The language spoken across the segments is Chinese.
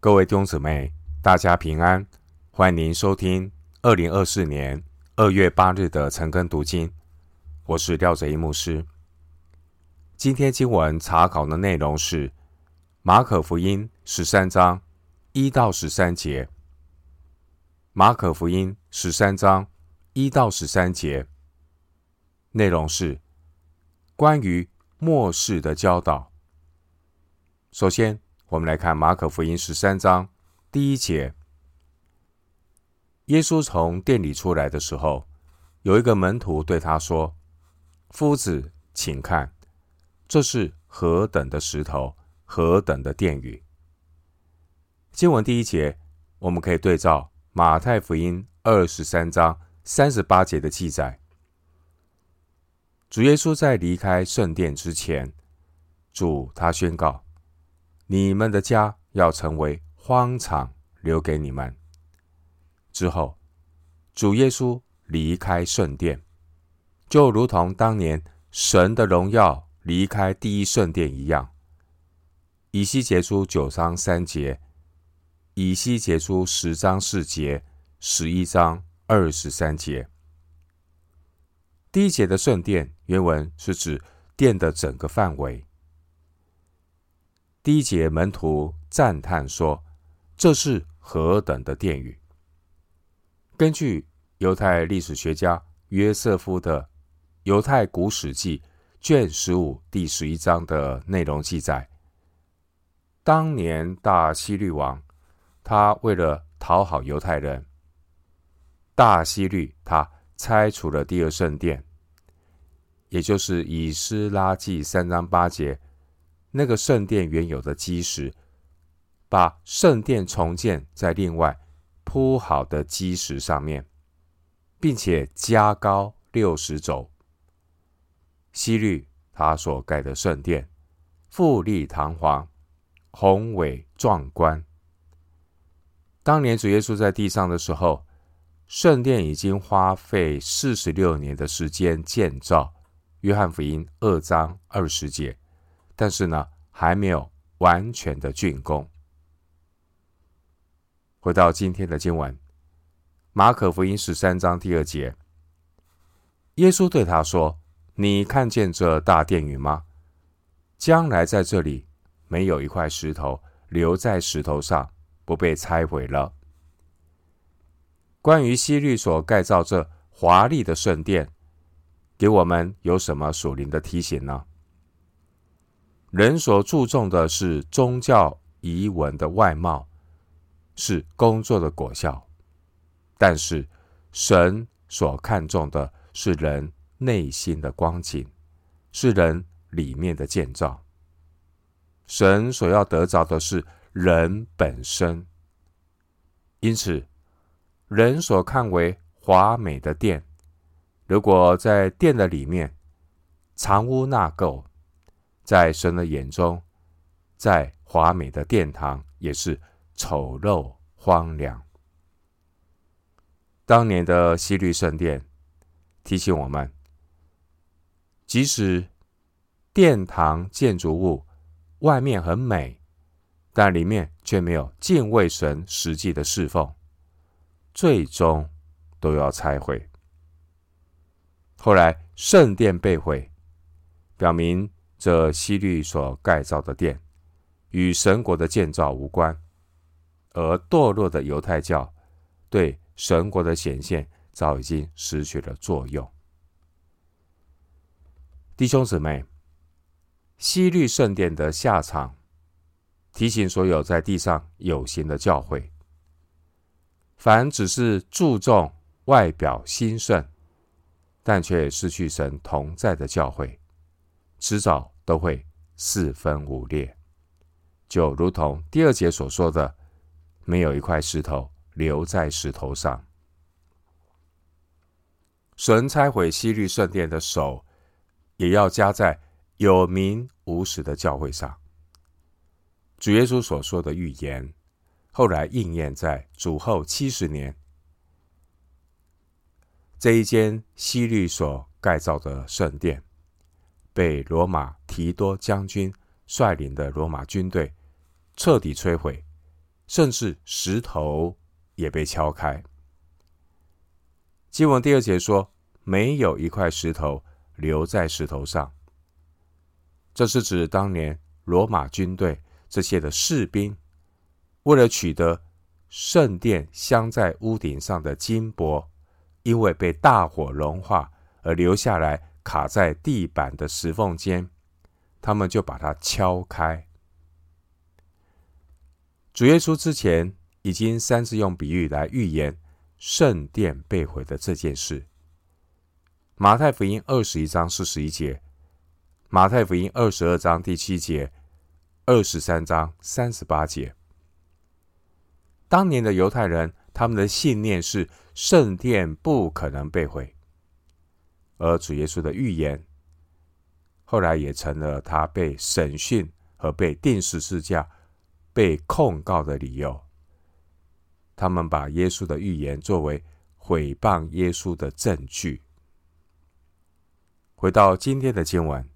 各位弟兄姊妹，大家平安！欢迎您收听二零二四年二月八日的晨更读经。我是廖哲一牧师。今天经文查考的内容是马可福音十三章一到十三节。马可福音十三章一到十三节内容是关于末世的教导。首先，我们来看马可福音十三章第一节。耶稣从殿里出来的时候，有一个门徒对他说：“夫子，请看，这是何等的石头，何等的殿宇。”经文第一节，我们可以对照马太福音二十三章三十八节的记载。主耶稣在离开圣殿之前，主他宣告。你们的家要成为荒场，留给你们。之后，主耶稣离开圣殿，就如同当年神的荣耀离开第一圣殿一样。以西结书九章三节，以西结书十章四节，十一章二十三节。第一节的圣殿原文是指殿的整个范围。第一节，门徒赞叹说：“这是何等的殿宇！”根据犹太历史学家约瑟夫的《犹太古史记》卷十五第十一章的内容记载，当年大希律王他为了讨好犹太人，大希律他拆除了第二圣殿，也就是以斯拉记三章八节。那个圣殿原有的基石，把圣殿重建在另外铺好的基石上面，并且加高六十肘。希律他所盖的圣殿，富丽堂皇，宏伟壮观。当年主耶稣在地上的时候，圣殿已经花费四十六年的时间建造。约翰福音二章二十节。但是呢，还没有完全的竣工。回到今天的经文，马可福音十三章第二节，耶稣对他说：“你看见这大殿宇吗？将来在这里没有一块石头留在石头上，不被拆毁了。”关于希律所盖造这华丽的圣殿，给我们有什么属灵的提醒呢？人所注重的是宗教仪文的外貌，是工作的果效；但是神所看重的是人内心的光景，是人里面的建造。神所要得着的是人本身。因此，人所看为华美的殿，如果在殿的里面藏污纳垢，在神的眼中，在华美的殿堂也是丑陋荒凉。当年的西律圣殿提醒我们，即使殿堂建筑物外面很美，但里面却没有敬畏神实际的侍奉，最终都要拆毁。后来圣殿被毁，表明。这希律所盖造的殿，与神国的建造无关，而堕落的犹太教对神国的显现早已经失去了作用。弟兄姊妹，希律圣殿的下场，提醒所有在地上有形的教会，凡只是注重外表兴盛，但却失去神同在的教会。迟早都会四分五裂，就如同第二节所说的，没有一块石头留在石头上。神拆毁希律圣殿的手，也要加在有名无实的教会上。主耶稣所说的预言，后来应验在主后七十年，这一间西律所盖造的圣殿。被罗马提多将军率领的罗马军队彻底摧毁，甚至石头也被敲开。经文第二节说：“没有一块石头留在石头上。”这是指当年罗马军队这些的士兵，为了取得圣殿镶在屋顶上的金箔，因为被大火融化而留下来卡在地板的石缝间，他们就把它敲开。主耶稣之前已经三次用比喻来预言圣殿被毁的这件事。马太福音二十一章四十一节。马太福音二十二章第七节，二十三章三十八节。当年的犹太人，他们的信念是圣殿不可能被毁，而主耶稣的预言，后来也成了他被审讯和被钉十字架、被控告的理由。他们把耶稣的预言作为毁谤耶稣的证据。回到今天的经文。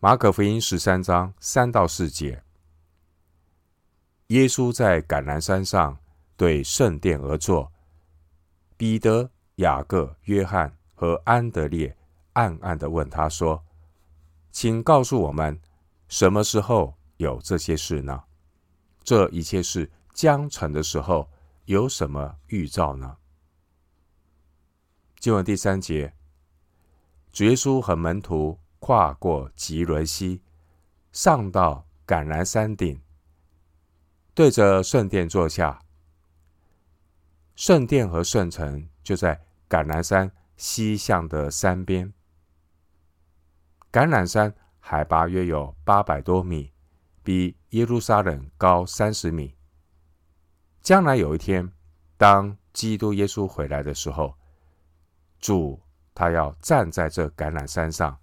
马可福音十三章三到四节，耶稣在橄榄山上对圣殿而坐，彼得、雅各、约翰和安德烈暗暗的问他说：“请告诉我们，什么时候有这些事呢？这一切事将成的时候，有什么预兆呢？”经文第三节，主耶稣和门徒。跨过汲沦溪，上到橄榄山顶，对着圣殿坐下。圣殿和圣城就在橄榄山西向的山边。橄榄山海拔约有八百多米，比耶路撒冷高三十米。将来有一天，当基督耶稣回来的时候，主他要站在这橄榄山上。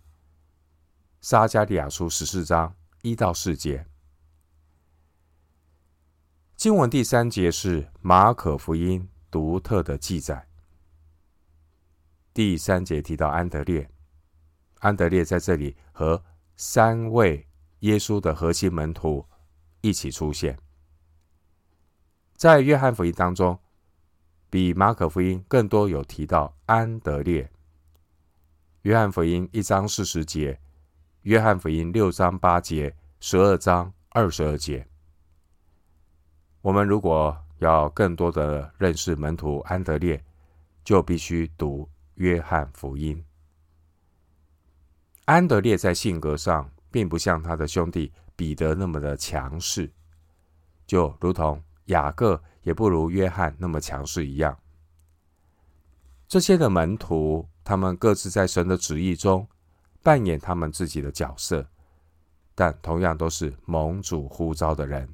撒迦利亚书十四章一到四节，经文第三节是马可福音独特的记载。第三节提到安德烈，安德烈在这里和三位耶稣的核心门徒一起出现。在约翰福音当中，比马可福音更多有提到安德烈。约翰福音一章四十节。约翰福音六章八节，十二章二十二节。我们如果要更多的认识门徒安德烈，就必须读约翰福音。安德烈在性格上并不像他的兄弟彼得那么的强势，就如同雅各也不如约翰那么强势一样。这些的门徒，他们各自在神的旨意中。扮演他们自己的角色，但同样都是蒙主呼召的人。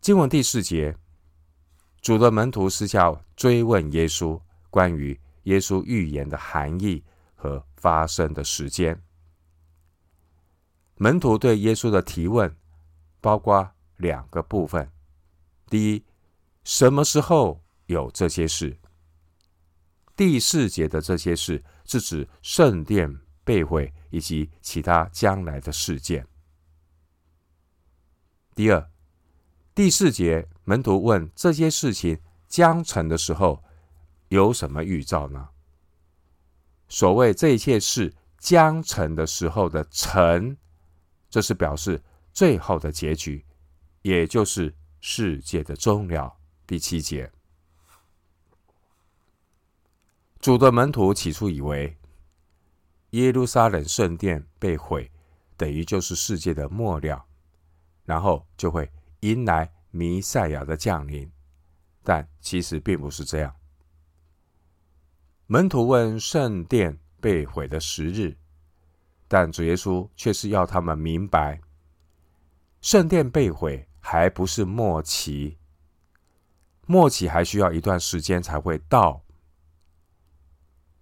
经文第四节，主的门徒私下追问耶稣关于耶稣预言的含义和发生的时间。门徒对耶稣的提问包括两个部分：第一，什么时候有这些事？第四节的这些事。是指圣殿被毁以及其他将来的事件。第二，第四节，门徒问这些事情将成的时候有什么预兆呢？所谓这一切事将成的时候的成，这是表示最后的结局，也就是世界的终了。第七节。主的门徒起初以为耶路撒冷圣殿被毁，等于就是世界的末了，然后就会迎来弥赛亚的降临。但其实并不是这样。门徒问圣殿被毁的时日，但主耶稣却是要他们明白，圣殿被毁还不是末期，末期还需要一段时间才会到。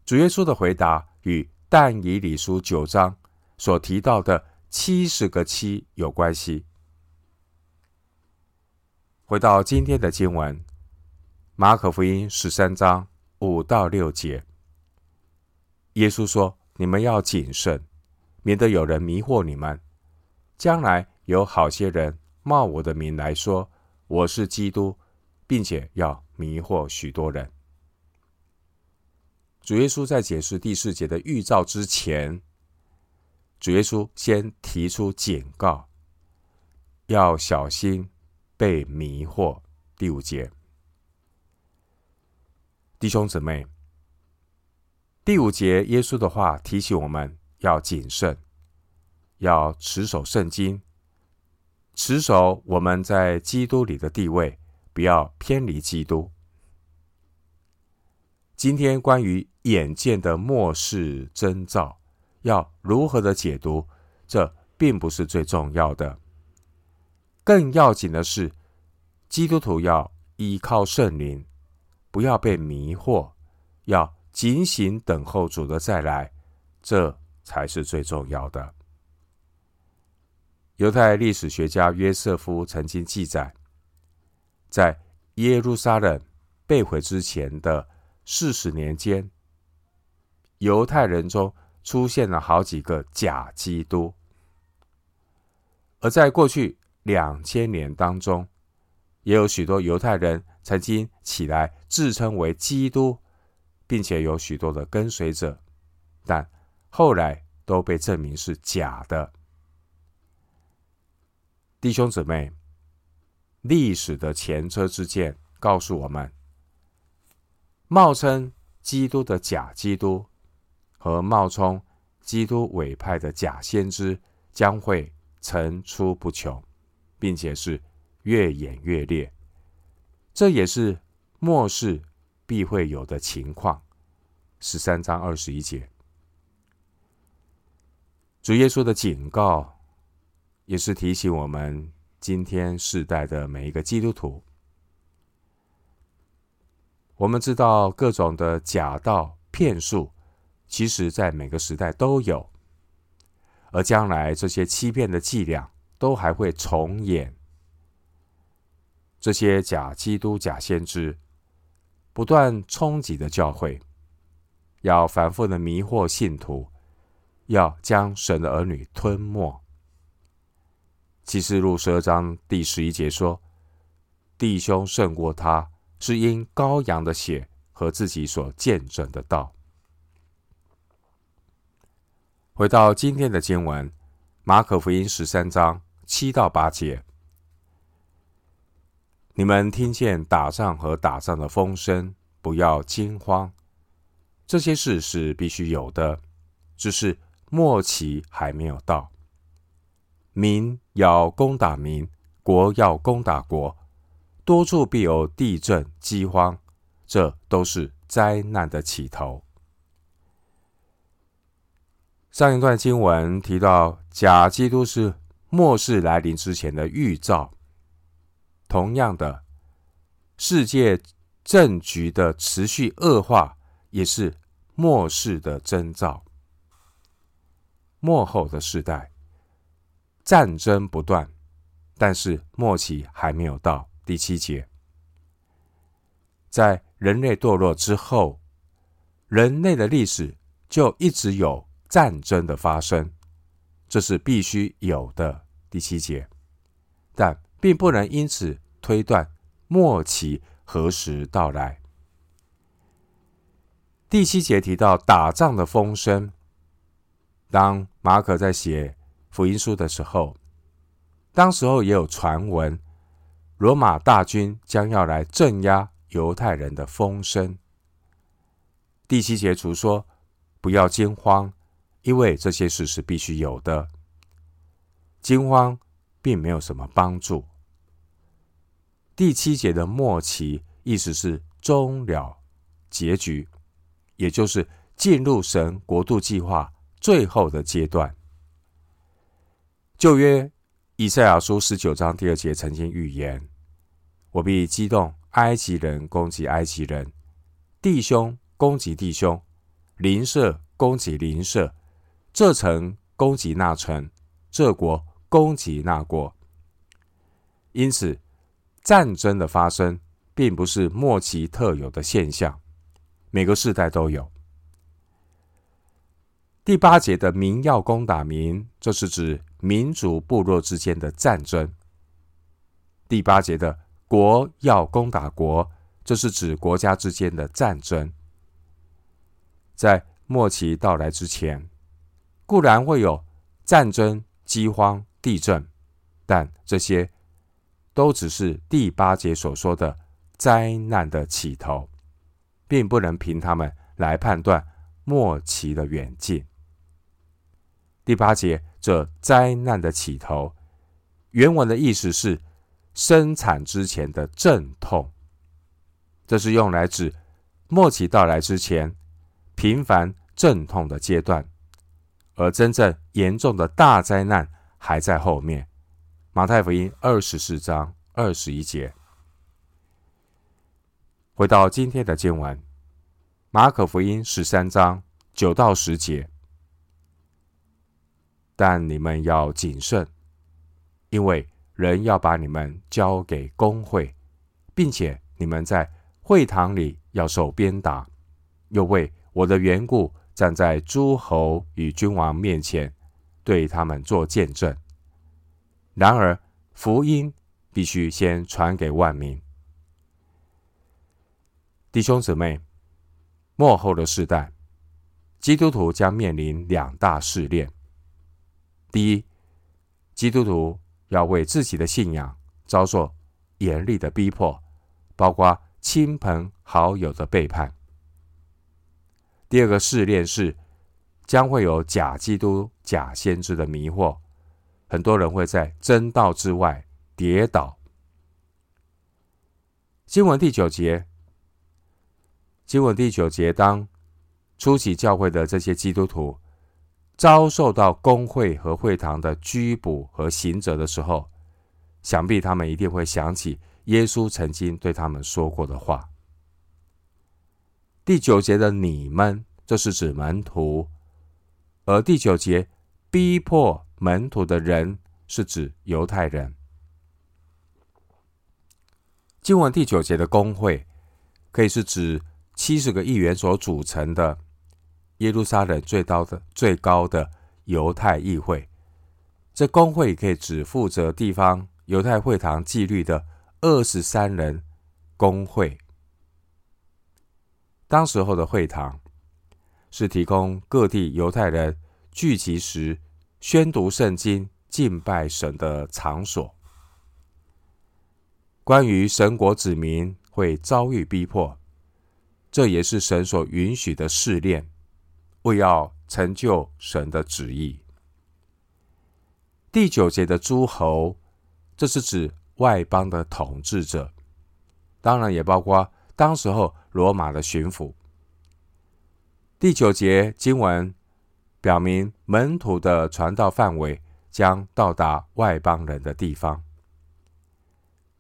主耶稣的回答与但以理书九章所提到的七十个七有关系。回到今天的经文，马可福音十三章五到六节，耶稣说：“你们要谨慎，免得有人迷惑你们。将来有好些人冒我的名来说我是基督，并且要迷惑许多人。主耶稣在解释第四节的预兆之前，主耶稣先提出警告，要小心被迷惑。第五节，弟兄姊妹，第五节耶稣的话提醒我们要谨慎，要持守圣经，持守我们在基督里的地位，不要偏离基督。今天关于眼见的末世征兆，要如何的解读？这并不是最重要的，更要紧的是，基督徒要依靠圣灵，不要被迷惑，要警醒等候主的再来，这才是最重要的。犹太历史学家约瑟夫曾经记载，在耶路撒冷被毁之前的。四十年间，犹太人中出现了好几个假基督，而在过去两千年当中，也有许多犹太人曾经起来自称为基督，并且有许多的跟随者，但后来都被证明是假的。弟兄姊妹，历史的前车之鉴告诉我们。冒称基督的假基督和冒充基督委派的假先知将会层出不穷，并且是越演越烈。这也是末世必会有的情况。十三章二十一节，主耶稣的警告，也是提醒我们今天世代的每一个基督徒。我们知道各种的假道骗术，其实在每个时代都有，而将来这些欺骗的伎俩都还会重演。这些假基督、假先知不断冲击的教会，要反复的迷惑信徒，要将神的儿女吞没。启示录十二章第十一节说：“弟兄胜过他。”是因羔羊的血和自己所见证的道。回到今天的经文，马可福音十三章七到八节，你们听见打仗和打仗的风声，不要惊慌。这些事是必须有的，只是末期还没有到。民要攻打民，国要攻打国。多处必有地震、饥荒，这都是灾难的起头。上一段经文提到，假基督是末世来临之前的预兆。同样的，世界政局的持续恶化，也是末世的征兆。末后的时代，战争不断，但是末期还没有到。第七节，在人类堕落之后，人类的历史就一直有战争的发生，这是必须有的。第七节，但并不能因此推断末期何时到来。第七节提到打仗的风声，当马可在写福音书的时候，当时候也有传闻。罗马大军将要来镇压犹太人的风声。第七节除说：“不要惊慌，因为这些事是必须有的。惊慌并没有什么帮助。”第七节的末期意思是终了结局，也就是进入神国度计划最后的阶段。旧约。以赛亚书十九章第二节曾经预言：“我必激动埃及人攻击埃及人，弟兄攻击弟兄，邻舍攻击邻舍，这城攻击那城，这国攻击那国。”因此，战争的发生并不是末期特有的现象，每个世代都有。第八节的民要攻打民，这是指民族部落之间的战争。第八节的国要攻打国，这是指国家之间的战争。在末期到来之前，固然会有战争、饥荒、地震，但这些都只是第八节所说的灾难的起头，并不能凭他们来判断末期的远近。第八节这灾难的起头，原文的意思是生产之前的阵痛，这是用来指末期到来之前频繁阵痛的阶段，而真正严重的大灾难还在后面。马太福音二十四章二十一节。回到今天的经文，马可福音十三章九到十节。但你们要谨慎，因为人要把你们交给公会，并且你们在会堂里要受鞭打，又为我的缘故站在诸侯与君王面前，对他们做见证。然而福音必须先传给万民。弟兄姊妹，末后的世代，基督徒将面临两大试炼。第一，基督徒要为自己的信仰遭受严厉的逼迫，包括亲朋好友的背叛。第二个试炼是，将会有假基督、假先知的迷惑，很多人会在真道之外跌倒。经文第九节，经文第九节，当初期教会的这些基督徒。遭受到公会和会堂的拘捕和刑责的时候，想必他们一定会想起耶稣曾经对他们说过的话。第九节的“你们”，这是指门徒；而第九节逼迫门徒的人，是指犹太人。经文第九节的公会，可以是指七十个议员所组成的。耶路撒冷最高的最高的犹太议会，这公会可以指负责地方犹太会堂纪律的二十三人工会。当时候的会堂是提供各地犹太人聚集时宣读圣经、敬拜神的场所。关于神国子民会遭遇逼迫，这也是神所允许的试炼。为要成就神的旨意。第九节的诸侯，这是指外邦的统治者，当然也包括当时候罗马的巡抚。第九节经文表明门徒的传道范围将到达外邦人的地方。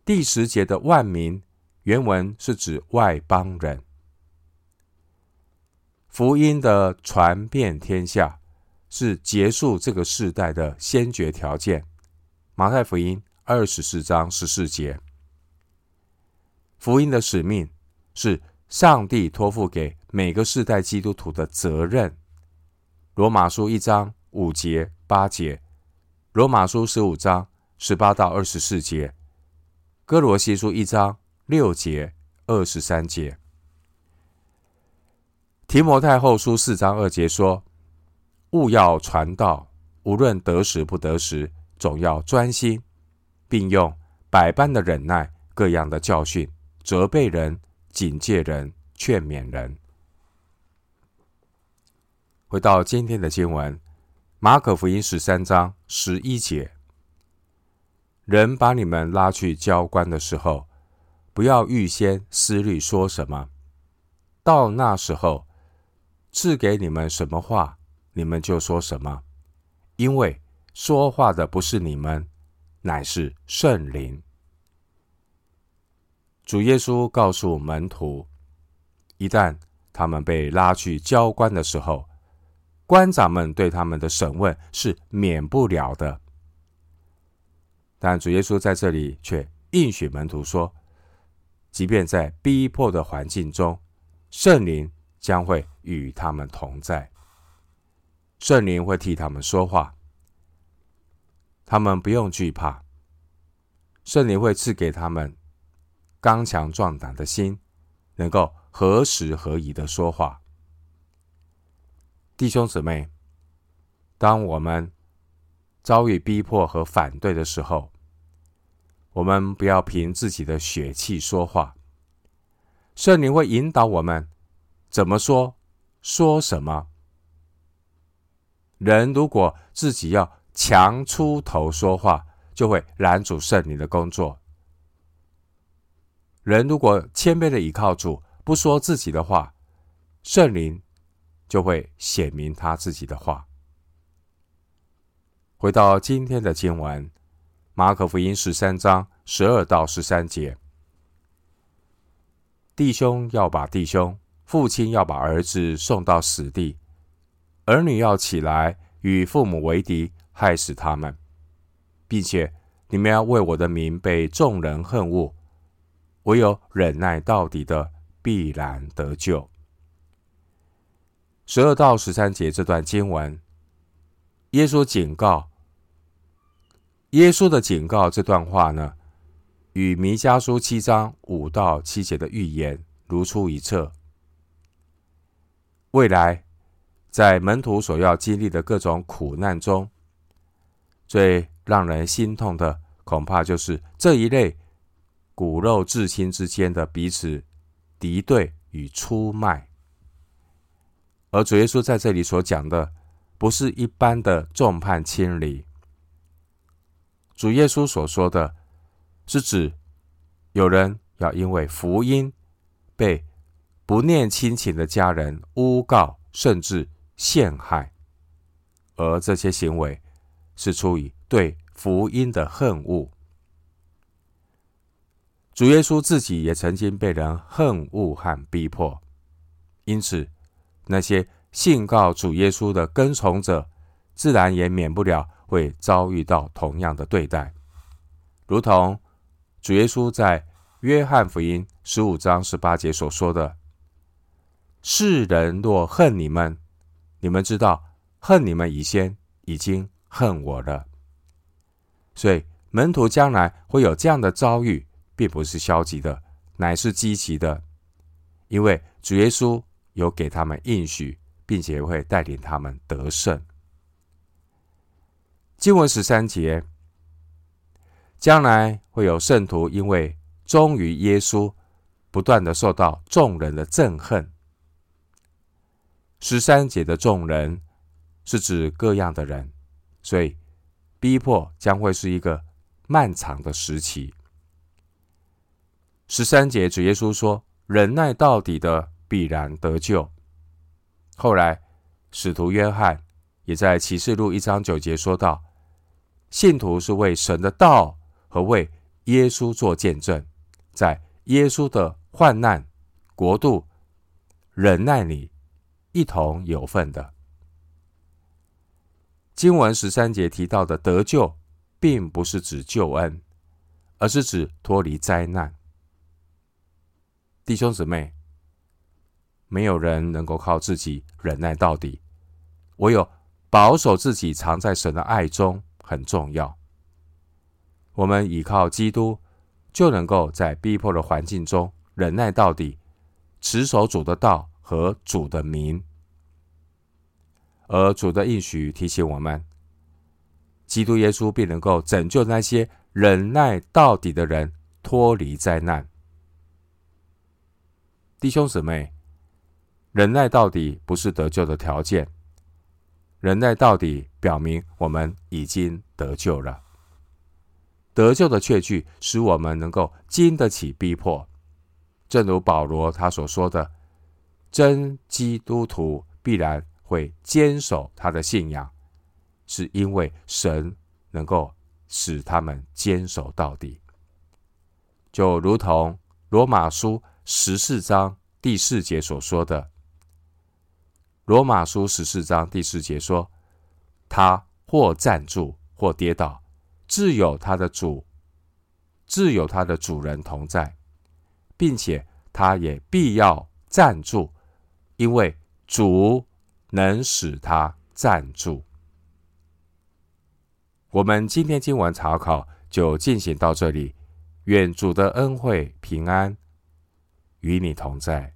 第十节的万民，原文是指外邦人。福音的传遍天下，是结束这个世代的先决条件。马太福音二十四章十四节，福音的使命是上帝托付给每个世代基督徒的责任。罗马书一章五节八节，罗马书十五章十八到二十四节，哥罗西书一章六节二十三节。提摩太后书四章二节说：“勿要传道，无论得时不得时，总要专心，并用百般的忍耐、各样的教训，责备人、警戒人、劝勉人。”回到今天的经文，马可福音十三章十一节：“人把你们拉去交官的时候，不要预先思虑说什么，到那时候。”赐给你们什么话，你们就说什么，因为说话的不是你们，乃是圣灵。主耶稣告诉门徒，一旦他们被拉去交官的时候，官长们对他们的审问是免不了的。但主耶稣在这里却应许门徒说，即便在逼迫的环境中，圣灵将会。与他们同在，圣灵会替他们说话，他们不用惧怕。圣灵会赐给他们刚强壮胆的心，能够合时合宜的说话。弟兄姊妹，当我们遭遇逼迫和反对的时候，我们不要凭自己的血气说话，圣灵会引导我们怎么说，说什么。人如果自己要强出头说话，就会拦阻圣灵的工作。人如果谦卑的倚靠主，不说自己的话，圣灵就会显明他自己的话。回到今天的经文。马可福音十三章十二到十三节：弟兄要把弟兄，父亲要把儿子送到死地，儿女要起来与父母为敌，害死他们，并且你们要为我的名被众人恨恶，唯有忍耐到底的，必然得救。十二到十三节这段经文，耶稣警告。耶稣的警告这段话呢，与弥迦书七章五到七节的预言如出一辙。未来在门徒所要经历的各种苦难中，最让人心痛的，恐怕就是这一类骨肉至亲之间的彼此敌对与出卖。而主耶稣在这里所讲的，不是一般的众叛亲离。主耶稣所说的，是指有人要因为福音被不念亲情的家人诬告，甚至陷害，而这些行为是出于对福音的恨恶。主耶稣自己也曾经被人恨恶和逼迫，因此那些信告主耶稣的跟从者，自然也免不了。会遭遇到同样的对待，如同主耶稣在约翰福音十五章十八节所说的：“世人若恨你们，你们知道恨你们以先已经恨我了。”所以门徒将来会有这样的遭遇，并不是消极的，乃是积极的，因为主耶稣有给他们应许，并且会带领他们得胜。经文十三节，将来会有圣徒因为忠于耶稣，不断的受到众人的憎恨。十三节的众人是指各样的人，所以逼迫将会是一个漫长的时期。十三节主耶稣说：“忍耐到底的必然得救。”后来使徒约翰也在启示录一章九节说道。信徒是为神的道和为耶稣做见证，在耶稣的患难、国度、忍耐里一同有份的。经文十三节提到的得救，并不是指救恩，而是指脱离灾难。弟兄姊妹，没有人能够靠自己忍耐到底，唯有保守自己藏在神的爱中。很重要，我们依靠基督，就能够在逼迫的环境中忍耐到底，持守主的道和主的名。而主的应许提醒我们，基督耶稣必能够拯救那些忍耐到底的人脱离灾难。弟兄姊妹，忍耐到底不是得救的条件。忍耐到底，表明我们已经得救了。得救的确据使我们能够经得起逼迫，正如保罗他所说的：“真基督徒必然会坚守他的信仰，是因为神能够使他们坚守到底。”就如同罗马书十四章第四节所说的。罗马书十四章第四节说：“他或站住，或跌倒，自有他的主，自有他的主人同在，并且他也必要站住，因为主能使他站住。”我们今天经文查考就进行到这里。愿主的恩惠平安与你同在。